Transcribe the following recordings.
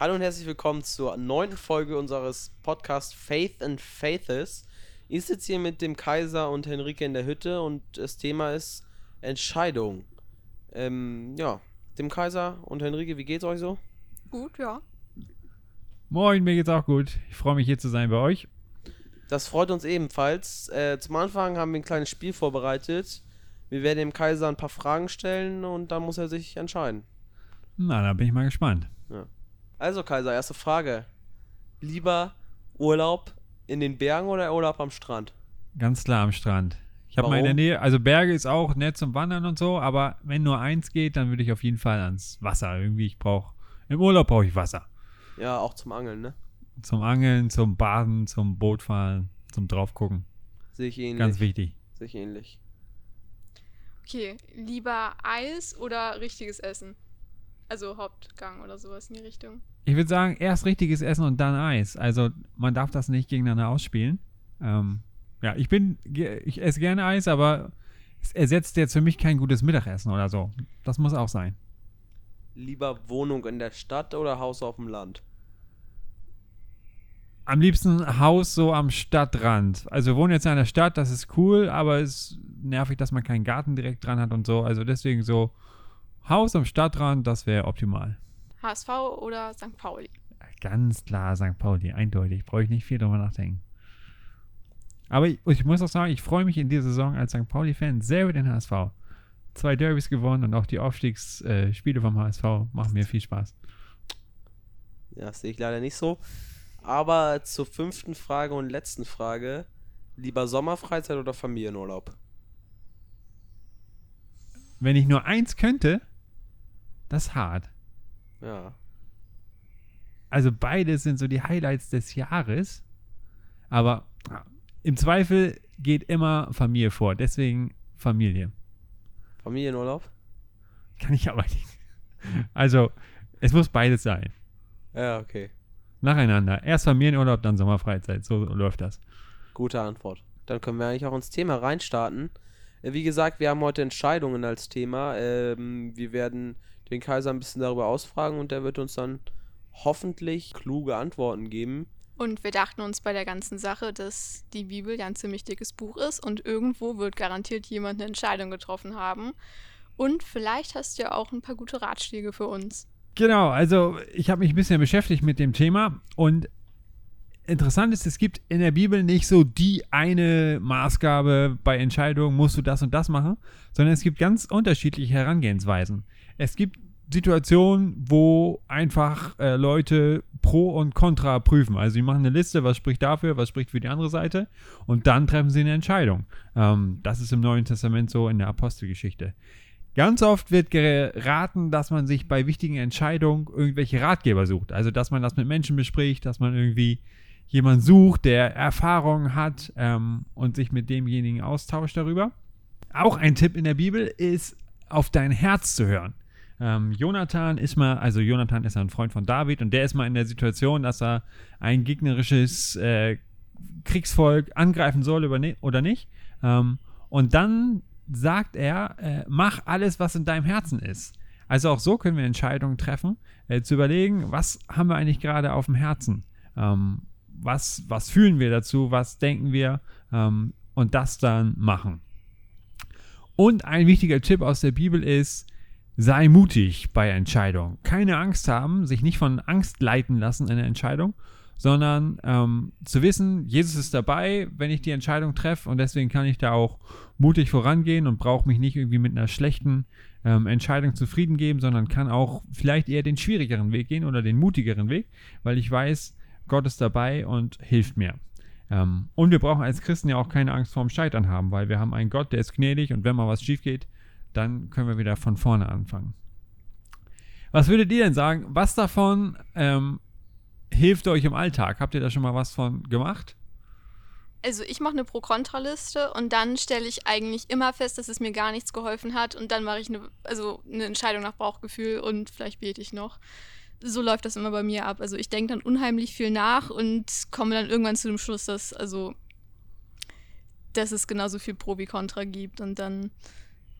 Hallo und herzlich willkommen zur neunten Folge unseres Podcasts Faith and Faithes. Ich sitze hier mit dem Kaiser und Henrike in der Hütte und das Thema ist Entscheidung. Ähm, ja, dem Kaiser und Henrike, wie geht's euch so? Gut, ja. Moin, mir geht's auch gut. Ich freue mich hier zu sein bei euch. Das freut uns ebenfalls. Äh, zum Anfang haben wir ein kleines Spiel vorbereitet. Wir werden dem Kaiser ein paar Fragen stellen und dann muss er sich entscheiden. Na, da bin ich mal gespannt. Ja. Also Kaiser, erste Frage. Lieber Urlaub in den Bergen oder Urlaub am Strand? Ganz klar am Strand. Ich habe mal in der? Nähe, also Berge ist auch nett zum Wandern und so, aber wenn nur eins geht, dann würde ich auf jeden Fall ans Wasser. Irgendwie, ich brauche, im Urlaub brauche ich Wasser. Ja, auch zum Angeln, ne? Zum Angeln, zum Baden, zum Bootfahren, zum draufgucken. Sehe ich ähnlich. Ganz wichtig. Sehe ich ähnlich. Okay, lieber Eis oder richtiges Essen? Also Hauptgang oder sowas in die Richtung. Ich würde sagen, erst richtiges Essen und dann Eis. Also man darf das nicht gegeneinander ausspielen. Ähm, ja, ich bin, ich esse gerne Eis, aber es ersetzt jetzt für mich kein gutes Mittagessen oder so. Das muss auch sein. Lieber Wohnung in der Stadt oder Haus auf dem Land? Am liebsten Haus so am Stadtrand. Also wir wohnen jetzt in einer Stadt, das ist cool, aber es ist nervig, dass man keinen Garten direkt dran hat und so. Also deswegen so Haus am Stadtrand, das wäre optimal. HSV oder St. Pauli? Ganz klar, St. Pauli, eindeutig. Brauche ich nicht viel drüber nachdenken. Aber ich, ich muss auch sagen, ich freue mich in dieser Saison als St. Pauli-Fan sehr über den HSV. Zwei Derbys gewonnen und auch die Aufstiegsspiele Spiele vom HSV machen mir viel Spaß. Ja, das sehe ich leider nicht so. Aber zur fünften Frage und letzten Frage. Lieber Sommerfreizeit oder Familienurlaub? Wenn ich nur eins könnte, das ist hart. Ja. Also beide sind so die Highlights des Jahres. Aber ja, im Zweifel geht immer Familie vor. Deswegen Familie. Familienurlaub? Kann ich aber nicht. Also, es muss beides sein. Ja, okay. Nacheinander. Erst Familienurlaub, dann Sommerfreizeit. So läuft das. Gute Antwort. Dann können wir eigentlich auch ins Thema reinstarten. Äh, Wie gesagt, wir haben heute Entscheidungen als Thema. Ähm, wir werden den Kaiser ein bisschen darüber ausfragen und der wird uns dann hoffentlich kluge Antworten geben. Und wir dachten uns bei der ganzen Sache, dass die Bibel ja ein ziemlich dickes Buch ist und irgendwo wird garantiert jemand eine Entscheidung getroffen haben. Und vielleicht hast du ja auch ein paar gute Ratschläge für uns. Genau, also ich habe mich ein bisschen beschäftigt mit dem Thema und interessant ist, es gibt in der Bibel nicht so die eine Maßgabe bei Entscheidungen, musst du das und das machen, sondern es gibt ganz unterschiedliche Herangehensweisen. Es gibt Situationen, wo einfach äh, Leute Pro und Contra prüfen. Also sie machen eine Liste, was spricht dafür, was spricht für die andere Seite und dann treffen sie eine Entscheidung. Ähm, das ist im Neuen Testament so in der Apostelgeschichte. Ganz oft wird geraten, dass man sich bei wichtigen Entscheidungen irgendwelche Ratgeber sucht. Also, dass man das mit Menschen bespricht, dass man irgendwie jemanden sucht, der Erfahrung hat ähm, und sich mit demjenigen austauscht darüber. Auch ein Tipp in der Bibel ist, auf dein Herz zu hören. Ähm, Jonathan ist mal, also Jonathan ist ein Freund von David und der ist mal in der Situation, dass er ein gegnerisches äh, Kriegsvolk angreifen soll oder ni- oder nicht. Ähm, und dann sagt er, äh, mach alles, was in deinem Herzen ist. Also auch so können wir Entscheidungen treffen, äh, zu überlegen, was haben wir eigentlich gerade auf dem Herzen? Ähm, was, was fühlen wir dazu? Was denken wir? Ähm, und das dann machen. Und ein wichtiger Tipp aus der Bibel ist, sei mutig bei Entscheidungen. Keine Angst haben, sich nicht von Angst leiten lassen in der Entscheidung, sondern ähm, zu wissen, Jesus ist dabei, wenn ich die Entscheidung treffe und deswegen kann ich da auch mutig vorangehen und brauche mich nicht irgendwie mit einer schlechten ähm, Entscheidung zufrieden geben, sondern kann auch vielleicht eher den schwierigeren Weg gehen oder den mutigeren Weg, weil ich weiß, Gott ist dabei und hilft mir. Ähm, und wir brauchen als Christen ja auch keine Angst vorm Scheitern haben, weil wir haben einen Gott, der ist gnädig und wenn mal was schief geht, dann können wir wieder von vorne anfangen. Was würdet ihr denn sagen? Was davon ähm, hilft euch im Alltag? Habt ihr da schon mal was von gemacht? Also ich mache eine Pro-Kontra-Liste und dann stelle ich eigentlich immer fest, dass es mir gar nichts geholfen hat und dann mache ich eine, also eine Entscheidung nach Bauchgefühl und vielleicht bete ich noch. So läuft das immer bei mir ab. Also ich denke dann unheimlich viel nach und komme dann irgendwann zu dem Schluss, dass also dass es genauso viel Pro wie Contra gibt und dann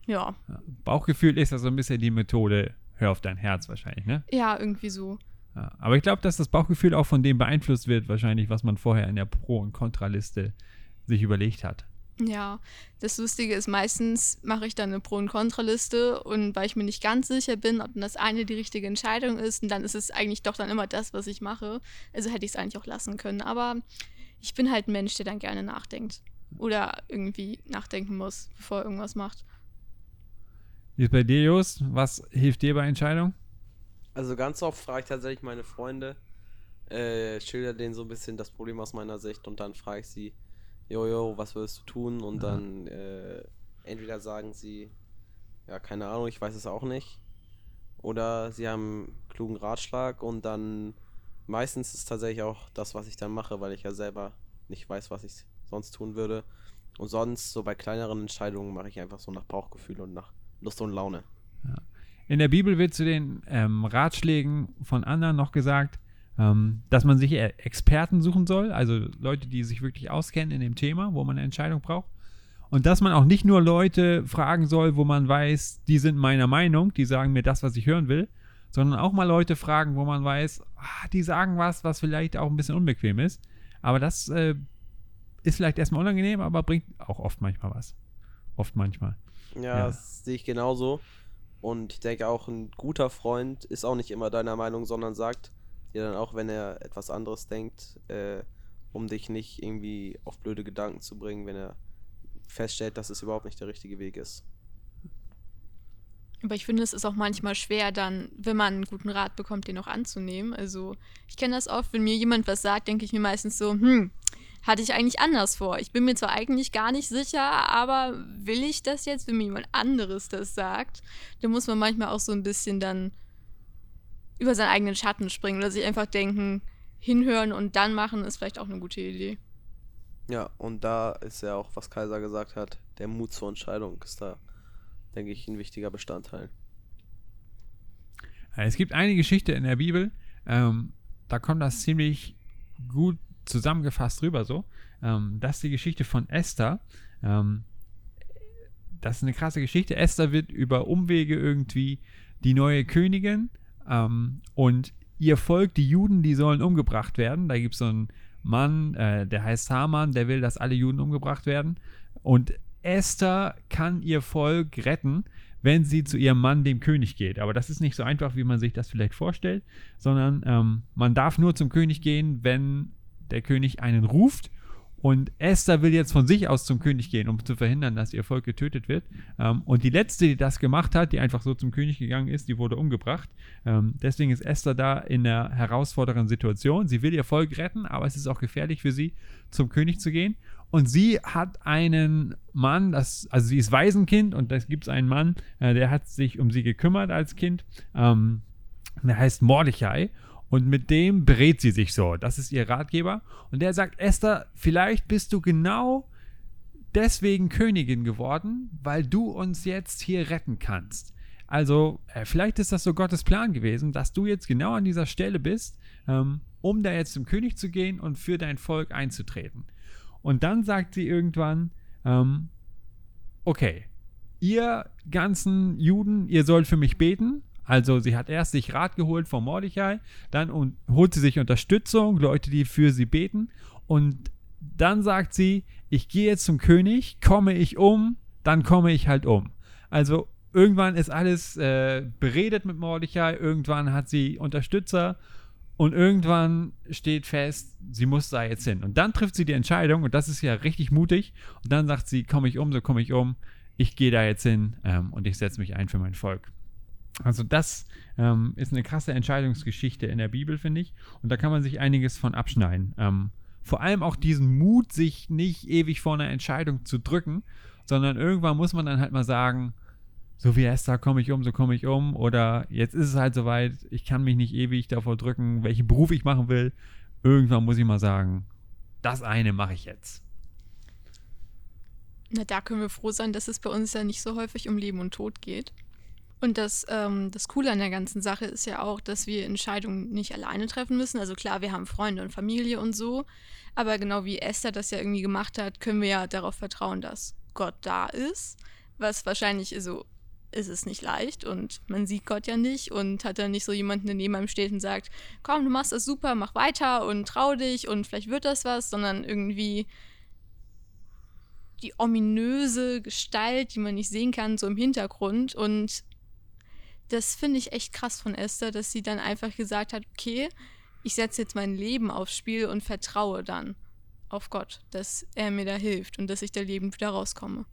ja, Bauchgefühl ist ja so ein bisschen die Methode, hör auf dein Herz wahrscheinlich, ne? ja irgendwie so. Ja, aber ich glaube, dass das Bauchgefühl auch von dem beeinflusst wird, wahrscheinlich, was man vorher in der Pro- und Kontraliste sich überlegt hat. Ja, das Lustige ist, meistens mache ich dann eine Pro- und Kontraliste und weil ich mir nicht ganz sicher bin, ob das eine die richtige Entscheidung ist, und dann ist es eigentlich doch dann immer das, was ich mache. Also hätte ich es eigentlich auch lassen können. Aber ich bin halt ein Mensch, der dann gerne nachdenkt. Oder irgendwie nachdenken muss, bevor er irgendwas macht. Wie ist bei dir, Just? Was hilft dir bei Entscheidungen? Also ganz oft frage ich tatsächlich meine Freunde, äh, schilder denen so ein bisschen das Problem aus meiner Sicht und dann frage ich sie, jojo, was würdest du tun? Und Ja. dann äh, entweder sagen sie, ja, keine Ahnung, ich weiß es auch nicht. Oder sie haben einen klugen Ratschlag und dann meistens ist es tatsächlich auch das, was ich dann mache, weil ich ja selber nicht weiß, was ich sonst tun würde. Und sonst, so bei kleineren Entscheidungen, mache ich einfach so nach Bauchgefühl und nach Lust und Laune. In der Bibel wird zu den ähm, Ratschlägen von anderen noch gesagt, ähm, dass man sich eher Experten suchen soll, also Leute, die sich wirklich auskennen in dem Thema, wo man eine Entscheidung braucht. Und dass man auch nicht nur Leute fragen soll, wo man weiß, die sind meiner Meinung, die sagen mir das, was ich hören will, sondern auch mal Leute fragen, wo man weiß, ah, die sagen was, was vielleicht auch ein bisschen unbequem ist. Aber das äh, ist vielleicht erstmal unangenehm, aber bringt auch oft manchmal was. Oft manchmal. Ja, Ja. das sehe ich genauso. Und ich denke auch, ein guter Freund ist auch nicht immer deiner Meinung, sondern sagt dir dann auch, wenn er etwas anderes denkt, äh, um dich nicht irgendwie auf blöde Gedanken zu bringen, wenn er feststellt, dass es überhaupt nicht der richtige Weg ist. Aber ich finde, es ist auch manchmal schwer, dann, wenn man einen guten Rat bekommt, den auch anzunehmen. Also, ich kenne das oft, wenn mir jemand was sagt, denke ich mir meistens so, hm, hatte ich eigentlich anders vor. Ich bin mir zwar eigentlich gar nicht sicher, aber will ich das jetzt, wenn mir jemand anderes das sagt? Da muss man manchmal auch so ein bisschen dann über seinen eigenen Schatten springen oder sich einfach denken, hinhören und dann machen, ist vielleicht auch eine gute Idee. Ja, und da ist ja auch, was Kaiser gesagt hat, der Mut zur Entscheidung ist da, denke ich, ein wichtiger Bestandteil. Äh, Es gibt eine Geschichte in der Bibel, ähm, da kommt das ziemlich gut zusammengefasst rüber so. Ähm, das ist die Geschichte von Esther. Ähm, das ist eine krasse Geschichte. Esther wird über Umwege irgendwie die neue Königin ähm, und ihr Volk, die Juden, die sollen umgebracht werden. Da gibt es so einen Mann, äh, der heißt Haman, der will, dass alle Juden umgebracht werden. Und Esther kann ihr Volk retten, wenn sie zu ihrem Mann, dem König, geht. Aber das ist nicht so einfach, wie man sich das vielleicht vorstellt, sondern ähm, man darf nur zum König gehen, wenn der König einen ruft. Und Esther will jetzt von sich aus zum König gehen, um zu verhindern, dass ihr Volk getötet wird. Ähm, und die letzte, die das gemacht hat, die einfach so zum König gegangen ist, die wurde umgebracht. Ähm, deswegen ist Esther da in einer herausfordernden Situation. Sie will ihr Volk retten, aber es ist auch gefährlich für sie, zum König zu gehen. Und sie hat einen Mann, das, also sie ist Waisenkind und da gibt es einen Mann, äh, der hat sich um sie gekümmert als Kind. Ähm, der heißt Mordechai. Und mit dem berät sie sich so. Das ist ihr Ratgeber. Und der sagt, Esther, vielleicht bist du genau deswegen Königin geworden, weil du uns jetzt hier retten kannst. Also, äh, vielleicht ist das so Gottes Plan gewesen, dass du jetzt genau an dieser Stelle bist, ähm, um da jetzt zum König zu gehen und für dein Volk einzutreten. Und dann sagt sie irgendwann, ähm, okay, ihr ganzen Juden, ihr sollt für mich beten. Also sie hat erst sich Rat geholt von Mordechai, dann holt sie sich Unterstützung, Leute, die für sie beten. Und dann sagt sie, ich gehe jetzt zum König, komme ich um, dann komme ich halt um. Also irgendwann ist alles äh, beredet mit Mordechai, irgendwann hat sie Unterstützer und irgendwann steht fest, sie muss da jetzt hin. Und dann trifft sie die Entscheidung und das ist ja richtig mutig. Und dann sagt sie, komme ich um, so komme ich um. Ich gehe da jetzt hin ähm, und ich setze mich ein für mein Volk. Also das ähm, ist eine krasse Entscheidungsgeschichte in der Bibel, finde ich. Und da kann man sich einiges von abschneiden. Ähm, vor allem auch diesen Mut, sich nicht ewig vor einer Entscheidung zu drücken, sondern irgendwann muss man dann halt mal sagen, so wie Esther komme ich um, so komme ich um. Oder jetzt ist es halt soweit, ich kann mich nicht ewig davor drücken, welchen Beruf ich machen will. Irgendwann muss ich mal sagen, das eine mache ich jetzt. Na, da können wir froh sein, dass es bei uns ja nicht so häufig um Leben und Tod geht. Und das, ähm, das Coole an der ganzen Sache ist ja auch, dass wir Entscheidungen nicht alleine treffen müssen. Also klar, wir haben Freunde und Familie und so. Aber genau wie Esther das ja irgendwie gemacht hat, können wir ja darauf vertrauen, dass Gott da ist. Was wahrscheinlich, also ist es nicht leicht und man sieht Gott ja nicht und hat dann nicht so jemanden, der neben einem steht und sagt, komm, du machst das super, mach weiter und trau dich und vielleicht wird das was, sondern irgendwie die ominöse Gestalt, die man nicht sehen kann, so im Hintergrund und das finde ich echt krass von Esther, dass sie dann einfach gesagt hat, okay, ich setze jetzt mein Leben aufs Spiel und vertraue dann auf Gott, dass er mir da hilft und dass ich da lebend wieder rauskomme.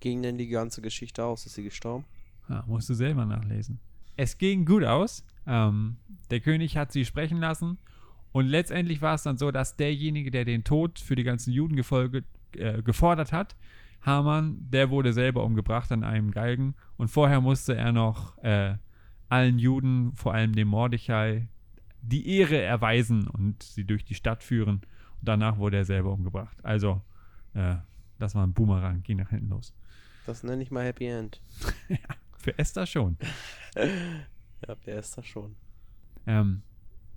Ging denn die ganze Geschichte aus? Ist sie gestorben? Ja, musst du selber nachlesen. Es ging gut aus. Ähm, der König hat sie sprechen lassen. Und letztendlich war es dann so, dass derjenige, der den Tod für die ganzen Juden äh, gefordert hat, Haman, der wurde selber umgebracht an einem Galgen. Und vorher musste er noch äh, allen Juden, vor allem dem Mordechai, die Ehre erweisen und sie durch die Stadt führen. Und danach wurde er selber umgebracht. Also, äh, das war ein Boomerang, ging nach hinten los. Das nenne ich mal Happy End. ja, für Esther schon. ja, für Esther schon. Ähm,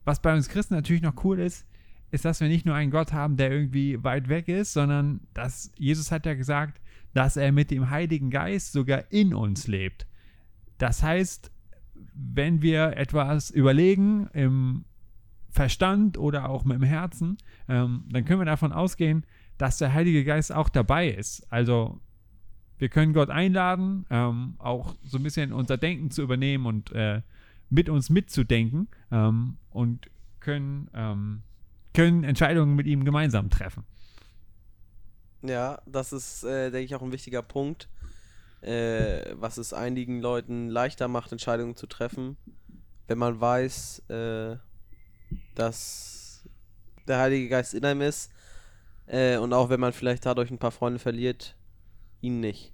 was bei uns Christen natürlich noch cool ist, ist, dass wir nicht nur einen Gott haben, der irgendwie weit weg ist, sondern dass Jesus hat ja gesagt, dass er mit dem Heiligen Geist sogar in uns lebt. Das heißt, wenn wir etwas überlegen im Verstand oder auch mit dem Herzen, ähm, dann können wir davon ausgehen, dass der Heilige Geist auch dabei ist. Also wir können Gott einladen, ähm, auch so ein bisschen unser Denken zu übernehmen und äh, mit uns mitzudenken ähm, und können, ähm, können Entscheidungen mit ihm gemeinsam treffen. Ja, das ist, äh, denke ich, auch ein wichtiger Punkt, äh, was es einigen Leuten leichter macht, Entscheidungen zu treffen, wenn man weiß, äh, dass der Heilige Geist in einem ist äh, und auch wenn man vielleicht dadurch ein paar Freunde verliert, ihn nicht.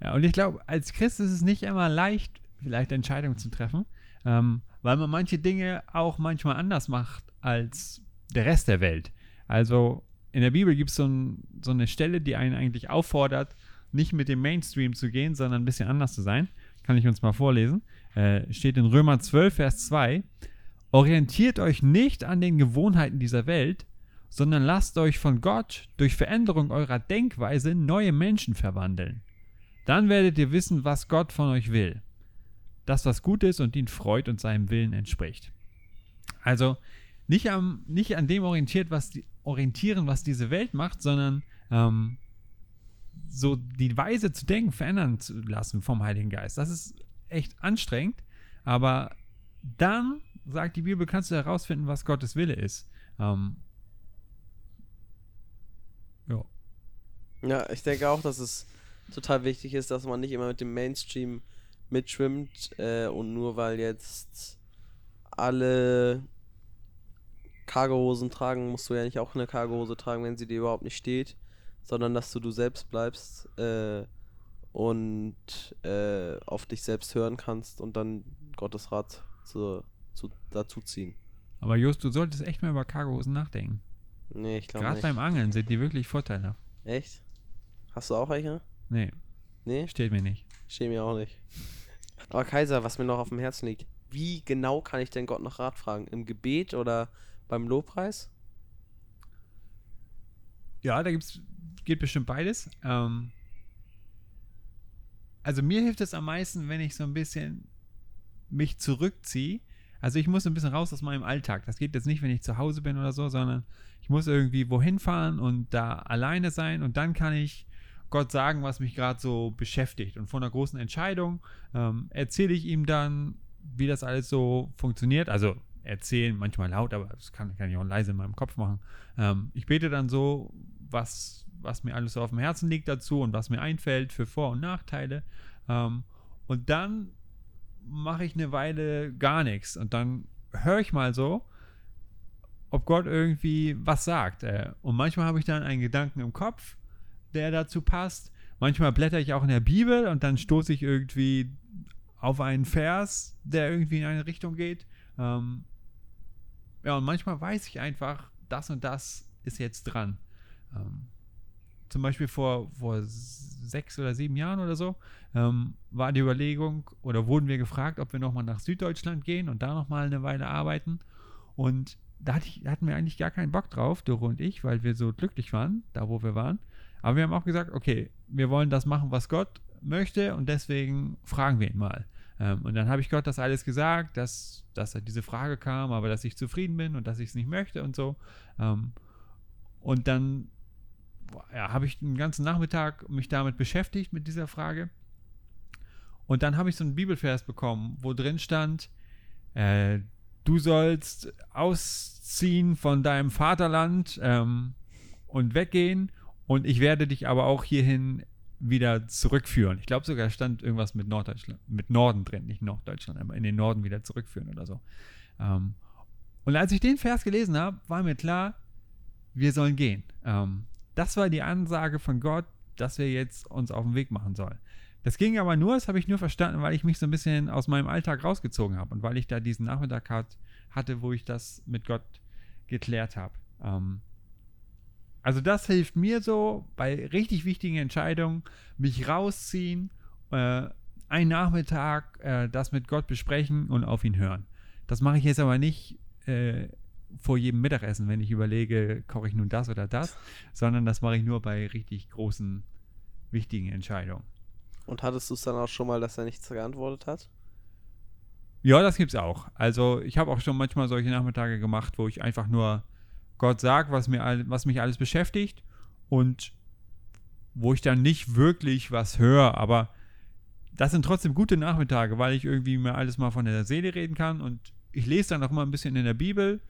Ja, und ich glaube, als Christ ist es nicht immer leicht, vielleicht Entscheidungen zu treffen, ähm, weil man manche Dinge auch manchmal anders macht als der Rest der Welt. Also in der Bibel gibt es so, ein, so eine Stelle, die einen eigentlich auffordert, nicht mit dem Mainstream zu gehen, sondern ein bisschen anders zu sein. Kann ich uns mal vorlesen. Äh, steht in Römer 12, Vers 2. Orientiert euch nicht an den Gewohnheiten dieser Welt, sondern lasst euch von Gott durch Veränderung eurer Denkweise neue Menschen verwandeln. Dann werdet ihr wissen, was Gott von euch will. Das, was gut ist und ihn freut und seinem Willen entspricht. Also nicht, am, nicht an dem orientiert, was die, orientieren, was diese Welt macht, sondern ähm, so die Weise zu denken verändern zu lassen vom Heiligen Geist. Das ist echt anstrengend, aber dann, sagt die Bibel, kannst du herausfinden, was Gottes Wille ist. Ähm, ja. Ja, ich denke auch, dass es total wichtig ist, dass man nicht immer mit dem Mainstream mitschwimmt äh, und nur weil jetzt alle Cargohosen tragen, musst du ja nicht auch eine Cargohose tragen, wenn sie dir überhaupt nicht steht, sondern dass du du selbst bleibst äh, und äh, auf dich selbst hören kannst und dann Gottes Rat zu, zu, dazu ziehen. Aber Just, du solltest echt mal über Cargohosen nachdenken. Nee, ich glaube nicht. Gerade beim Angeln sind die wirklich vorteilhaft. Echt? Hast du auch welche? Nee. Nee? Steht mir nicht. Steht mir auch nicht. Aber Kaiser, was mir noch auf dem Herzen liegt, wie genau kann ich denn Gott nach Rat fragen? Im Gebet oder beim Lobpreis? Ja, da gibt's, geht bestimmt beides. Ähm, also mir hilft es am meisten, wenn ich so ein bisschen mich zurückziehe. Also ich muss ein bisschen raus aus meinem Alltag. Das geht jetzt nicht, wenn ich zu Hause bin oder so, sondern ich muss irgendwie wohin fahren und da alleine sein und dann kann ich Gott sagen, was mich gerade so beschäftigt. Und von einer großen Entscheidung ähm, erzähle ich ihm dann, wie das alles so funktioniert. Also erzählen, manchmal laut, aber das kann, kann ich auch leise in meinem Kopf machen. Ähm, ich bete dann so, was, was mir alles so auf dem Herzen liegt dazu und was mir einfällt für Vor- und Nachteile. Ähm, und dann mache ich eine Weile gar nichts und dann höre ich mal so, ob Gott irgendwie was sagt. Äh, und manchmal habe ich dann einen Gedanken im Kopf der dazu passt. Manchmal blätter ich auch in der Bibel und dann stoße ich irgendwie auf einen Vers, der irgendwie in eine Richtung geht. Ähm, ja, und manchmal weiß ich einfach, das und das ist jetzt dran. Ähm, zum Beispiel vor, vor sechs oder sieben Jahren oder so ähm, war die Überlegung oder wurden wir gefragt, ob wir nochmal nach Süddeutschland gehen und da nochmal eine Weile arbeiten. Und da hatte ich, hatten wir eigentlich gar keinen Bock drauf, Doro und ich, weil wir so glücklich waren, da wo wir waren. Aber wir haben auch gesagt, okay, wir wollen das machen, was Gott möchte und deswegen fragen wir ihn mal. Ähm, und dann habe ich Gott das alles gesagt, dass, dass diese Frage kam, aber dass ich zufrieden bin und dass ich es nicht möchte und so. Ähm, und dann ja, habe ich den ganzen Nachmittag mich damit beschäftigt, mit dieser Frage. Und dann habe ich so einen Bibelvers bekommen, wo drin stand, äh, du sollst ausziehen von deinem Vaterland ähm, und weggehen und ich werde dich aber auch hierhin wieder zurückführen. Ich glaube sogar stand irgendwas mit Norddeutschland, mit Norden drin, nicht Norddeutschland, aber in den Norden wieder zurückführen oder so. Ähm, und als ich den Vers gelesen habe, war mir klar, wir sollen gehen. Ähm, das war die Ansage von Gott, dass wir jetzt uns auf den Weg machen sollen. Das ging aber nur, das habe ich nur verstanden, weil ich mich so ein bisschen aus meinem Alltag rausgezogen habe und weil ich da diesen Nachmittag hat, hatte, wo ich das mit Gott geklärt habe. Ähm, also das hilft mir so bei richtig wichtigen Entscheidungen, mich rausziehen, äh, einen Nachmittag äh, das mit Gott besprechen und auf ihn hören. Das mache ich jetzt aber nicht äh, vor jedem Mittagessen, wenn ich überlege, koche ich nun das oder das, sondern das mache ich nur bei richtig großen, wichtigen Entscheidungen. Und hattest du es dann auch schon mal, dass er nichts geantwortet hat? Ja, das gibt's auch. Also ich habe auch schon manchmal solche Nachmittage gemacht, wo ich einfach nur Gott sagt, was, mir, was mich alles beschäftigt und wo ich dann nicht wirklich was höre, aber das sind trotzdem gute Nachmittage, weil ich irgendwie mir alles mal von der Seele reden kann und ich lese dann auch mal ein bisschen in der Bibel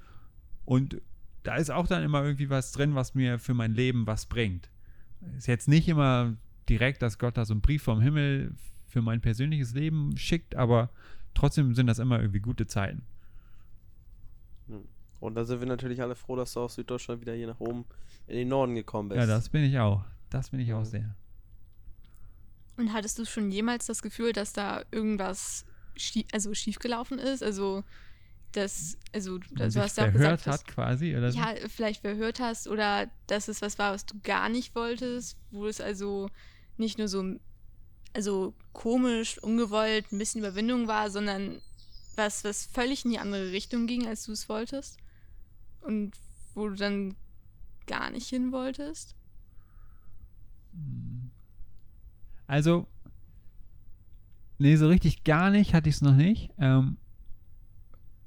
und da ist auch dann immer irgendwie was drin, was mir für mein Leben was bringt. Ist jetzt nicht immer direkt, dass Gott da so einen Brief vom Himmel für mein persönliches Leben schickt, aber trotzdem sind das immer irgendwie gute Zeiten. Und da sind wir natürlich alle froh, dass du aus Süddeutschland wieder hier nach oben in den Norden gekommen bist. Ja, das bin ich auch. Das bin ich auch sehr. Und hattest du schon jemals das Gefühl, dass da irgendwas schief, also schiefgelaufen ist? Also dass, also Man du hast ja auch gesagt, hat quasi, oder so? Ja, vielleicht verhört hast oder dass es was war, was du gar nicht wolltest, wo es also nicht nur so, also komisch, ungewollt, ein bisschen Überwindung war, sondern was, was völlig in die andere Richtung ging, als du es wolltest? Und wo du dann gar nicht hin wolltest? Also, nee, so richtig gar nicht hatte ich es noch nicht. Ähm,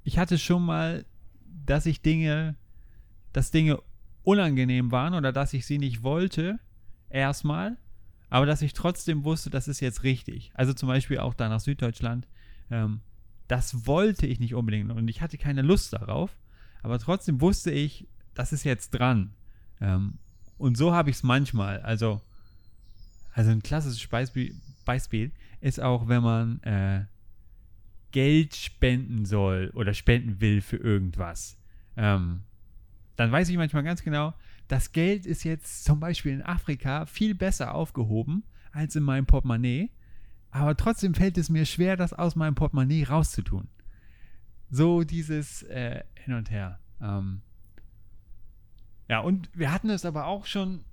ich hatte schon mal, dass ich Dinge, dass Dinge unangenehm waren oder dass ich sie nicht wollte, erstmal, aber dass ich trotzdem wusste, das ist jetzt richtig. Also zum Beispiel auch da nach Süddeutschland, ähm, das wollte ich nicht unbedingt und ich hatte keine Lust darauf, aber trotzdem wusste ich, das ist jetzt dran. Ähm, und so habe ich es manchmal. Also, also ein klassisches Beispiel, ist auch, wenn man äh, Geld spenden soll oder spenden will für irgendwas, ähm, dann weiß ich manchmal ganz genau, das Geld ist jetzt zum Beispiel in Afrika viel besser aufgehoben als in meinem Portemonnaie, aber trotzdem fällt es mir schwer, das aus meinem Portemonnaie rauszutun. So dieses äh, Hin und Her. Ähm, ja, und wir hatten es aber auch schon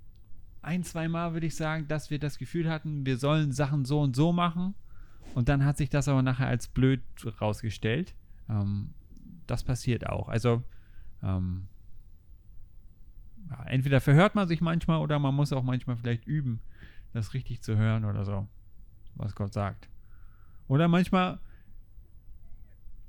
ein, zwei Mal, würde ich sagen, dass wir das Gefühl hatten, wir sollen Sachen so und so machen und dann hat sich das aber nachher als blöd rausgestellt. Ähm, das passiert auch. Also ähm, ja, entweder verhört man sich manchmal oder man muss auch manchmal vielleicht üben, das richtig zu hören oder so, was Gott sagt. Oder manchmal,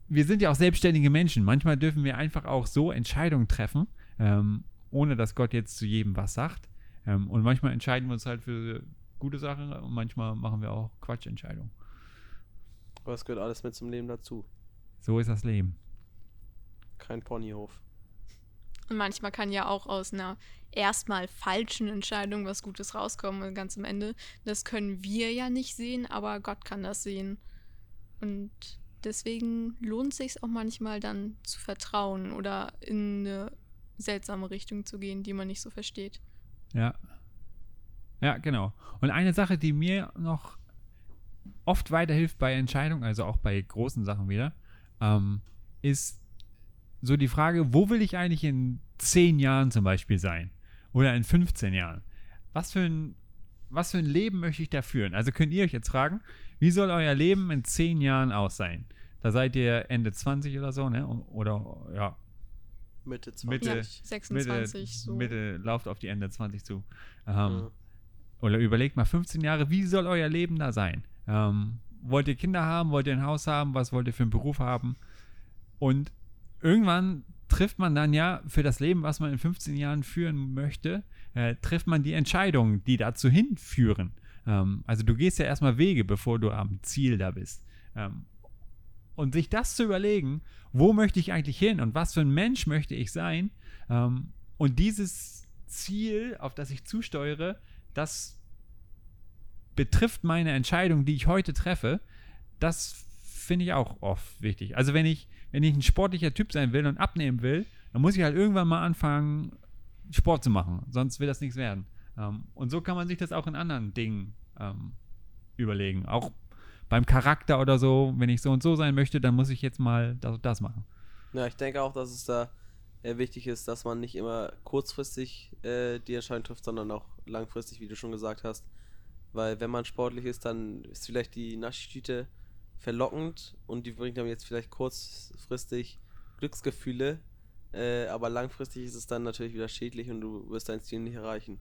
wir sind ja auch selbstständige Menschen. Manchmal dürfen wir einfach auch so Entscheidungen treffen, ähm, ohne dass Gott jetzt zu jedem was sagt. Ähm, und manchmal entscheiden wir uns halt für gute Sachen und manchmal machen wir auch Quatschentscheidungen. Aber es gehört alles mit zum Leben dazu. So ist das Leben. Kein Ponyhof. Und manchmal kann ja auch aus einer erstmal falschen Entscheidung was Gutes rauskommen, ganz am Ende. Das können wir ja nicht sehen, aber Gott kann das sehen. Und deswegen lohnt es sich auch manchmal dann zu vertrauen oder in eine seltsame Richtung zu gehen, die man nicht so versteht. Ja. Ja, genau. Und eine Sache, die mir noch oft weiterhilft bei Entscheidungen, also auch bei großen Sachen wieder, ähm, ist so die Frage, wo will ich eigentlich in 10 Jahren zum Beispiel sein? Oder in 15 Jahren? Was für ein, was für ein Leben möchte ich da führen? Also könnt ihr euch jetzt fragen, wie soll euer Leben in 10 Jahren aus sein? Da seid ihr Ende 20 oder so, ne? Oder ja. Mitte 20. Mitte, ja, 26. Mitte, so. Mitte lauft auf die Ende 20 zu. Ähm, ja. oder überlegt mal 15 Jahre, wie soll euer Leben da sein? Ähm, wollt ihr Kinder haben? Wollt ihr ein Haus haben? Was wollt ihr für einen Beruf haben? Und irgendwann trifft man dann ja für das Leben, was man in 15 Jahren führen möchte, äh, trifft man die Entscheidungen, die dazu hinführen. Ähm, also du gehst ja erstmal Wege, bevor du am Ziel da bist. Ähm, und sich das zu überlegen, wo möchte ich eigentlich hin und was für ein Mensch möchte ich sein ähm, und dieses Ziel, auf das ich zusteuere, das betrifft meine Entscheidung, die ich heute treffe, das finde ich auch oft wichtig. Also wenn ich, wenn ich ein sportlicher Typ sein will und abnehmen will, dann muss ich halt irgendwann mal anfangen, Sport zu machen. Sonst wird das nichts werden. Ähm, und so kann man sich das auch in anderen Dingen ähm, überlegen. Auch beim Charakter oder so, wenn ich so und so sein möchte, dann muss ich jetzt mal das und das machen. Ja, ich denke auch, dass es da äh, wichtig ist, dass man nicht immer kurzfristig äh, die Entscheidung trifft, sondern auch langfristig, wie du schon gesagt hast. Weil wenn man sportlich ist, dann ist vielleicht die Naschi-Tüte verlockend und die bringt dann jetzt vielleicht kurzfristig Glücksgefühle, äh, aber langfristig ist es dann natürlich wieder schädlich und du wirst dein Ziel nicht erreichen.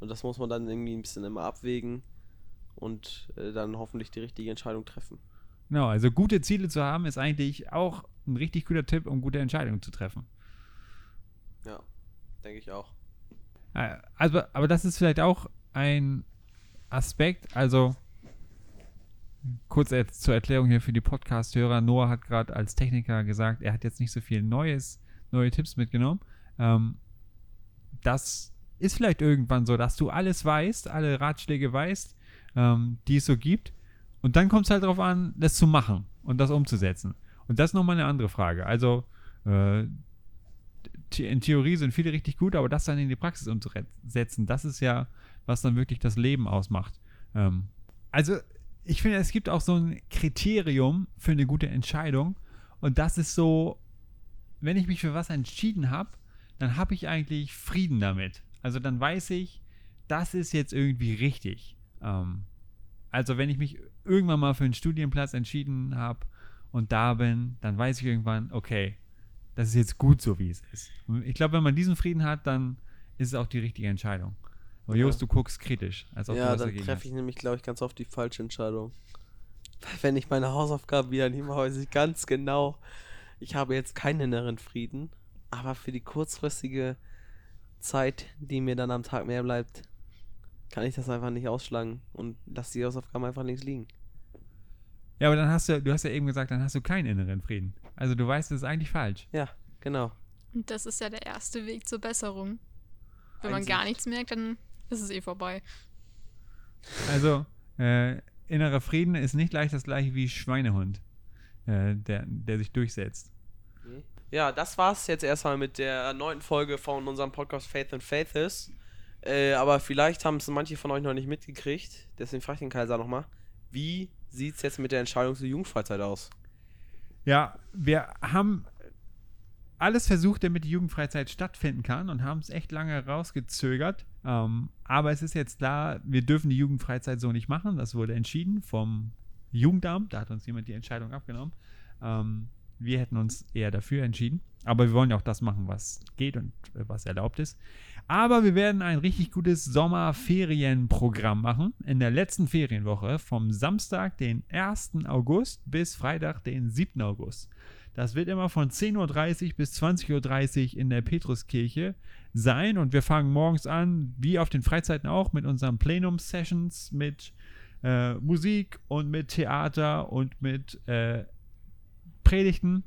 Und das muss man dann irgendwie ein bisschen immer abwägen und äh, dann hoffentlich die richtige Entscheidung treffen. Genau, also gute Ziele zu haben, ist eigentlich auch ein richtig guter Tipp, um gute Entscheidungen zu treffen. Ja, denke ich auch. Äh, also, aber das ist vielleicht auch ein Aspekt, also kurz zur Erklärung hier für die Podcast-Hörer. Noah hat gerade als Techniker gesagt, er hat jetzt nicht so viel Neues, neue Tipps mitgenommen. Ähm, das ist vielleicht irgendwann so, dass du alles weißt, alle Ratschläge weißt, ähm, die es so gibt. Und dann kommt es halt darauf an, das zu machen und das umzusetzen. Und das ist nochmal eine andere Frage. Also, äh, in Theorie sind viele richtig gut, aber das dann in die Praxis umzusetzen, das ist ja, was dann wirklich das Leben ausmacht. Ähm, also, ich finde, es gibt auch so ein Kriterium für eine gute Entscheidung. Und das ist so, wenn ich mich für was entschieden habe, dann habe ich eigentlich Frieden damit. Also dann weiß ich, das ist jetzt irgendwie richtig. Ähm, also wenn ich mich irgendwann mal für einen Studienplatz entschieden habe und da bin, dann weiß ich irgendwann, okay, das ist jetzt gut so, wie es ist. Und ich glaube, wenn man diesen Frieden hat, dann ist es auch die richtige Entscheidung. Aber ja. Jost, du guckst kritisch. Als ob ja, dann treffe ich nämlich, glaube ich, ganz oft die falsche Entscheidung. Wenn ich meine Hausaufgaben wieder nicht mache, weiß ich ganz genau, ich habe jetzt keinen inneren Frieden, aber für die kurzfristige Zeit, die mir dann am Tag mehr bleibt, kann ich das einfach nicht ausschlagen und lass die Hausaufgaben einfach links liegen. Ja, aber dann hast du, du hast ja eben gesagt, dann hast du keinen inneren Frieden. Also du weißt, das ist eigentlich falsch. Ja, genau. Und das ist ja der erste Weg zur Besserung. Wenn Einsicht. man gar nichts merkt, dann ist es eh vorbei. Also, äh, innerer Frieden ist nicht gleich das gleiche wie Schweinehund, äh, der, der sich durchsetzt. Ja, das war's jetzt erstmal mit der neunten Folge von unserem Podcast Faith and Faithes. Äh, aber vielleicht haben es manche von euch noch nicht mitgekriegt. Deswegen frage ich den Kaiser nochmal. Wie sieht es jetzt mit der Entscheidung zur Jugendfreizeit aus? Ja, wir haben alles versucht, damit die Jugendfreizeit stattfinden kann und haben es echt lange rausgezögert. Ähm, aber es ist jetzt klar, wir dürfen die Jugendfreizeit so nicht machen. Das wurde entschieden vom Jugendamt. Da hat uns jemand die Entscheidung abgenommen. Ähm, wir hätten uns eher dafür entschieden. Aber wir wollen ja auch das machen, was geht und äh, was erlaubt ist. Aber wir werden ein richtig gutes Sommerferienprogramm machen. In der letzten Ferienwoche vom Samstag, den 1. August bis Freitag, den 7. August. Das wird immer von 10.30 Uhr bis 20.30 Uhr in der Petruskirche sein. Und wir fangen morgens an, wie auf den Freizeiten auch, mit unseren Plenum-Sessions, mit äh, Musik und mit Theater und mit äh, Predigten.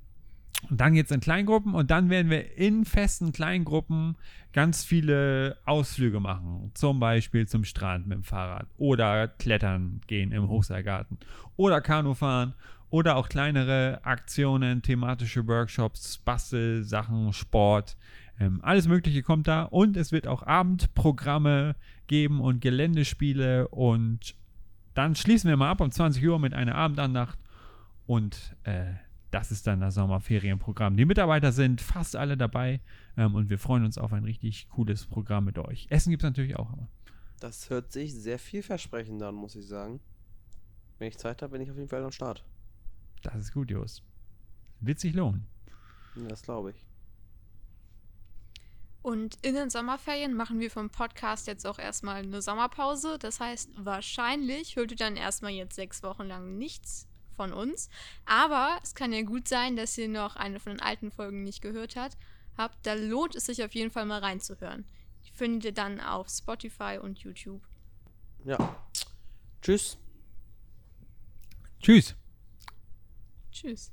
Und dann geht es in Kleingruppen und dann werden wir in festen Kleingruppen ganz viele Ausflüge machen. Zum Beispiel zum Strand mit dem Fahrrad oder klettern gehen im Hochseilgarten oder Kanu fahren oder auch kleinere Aktionen, thematische Workshops, Bastelsachen, Sport. Ähm, alles Mögliche kommt da und es wird auch Abendprogramme geben und Geländespiele und dann schließen wir mal ab um 20 Uhr mit einer Abendandacht und äh, das ist dann das Sommerferienprogramm. Die Mitarbeiter sind fast alle dabei ähm, und wir freuen uns auf ein richtig cooles Programm mit euch. Essen gibt es natürlich auch. Aber. Das hört sich sehr vielversprechend an, muss ich sagen. Wenn ich Zeit habe, bin ich auf jeden Fall am Start. Das ist gut, Jos. Wird sich lohnen. Das glaube ich. Und in den Sommerferien machen wir vom Podcast jetzt auch erstmal eine Sommerpause. Das heißt, wahrscheinlich hört ihr dann erstmal jetzt sechs Wochen lang nichts von uns. Aber es kann ja gut sein, dass ihr noch eine von den alten Folgen nicht gehört habt. habt. Da lohnt es sich auf jeden Fall mal reinzuhören. Die findet ihr dann auf Spotify und YouTube. Ja. Tschüss. Tschüss. Tschüss.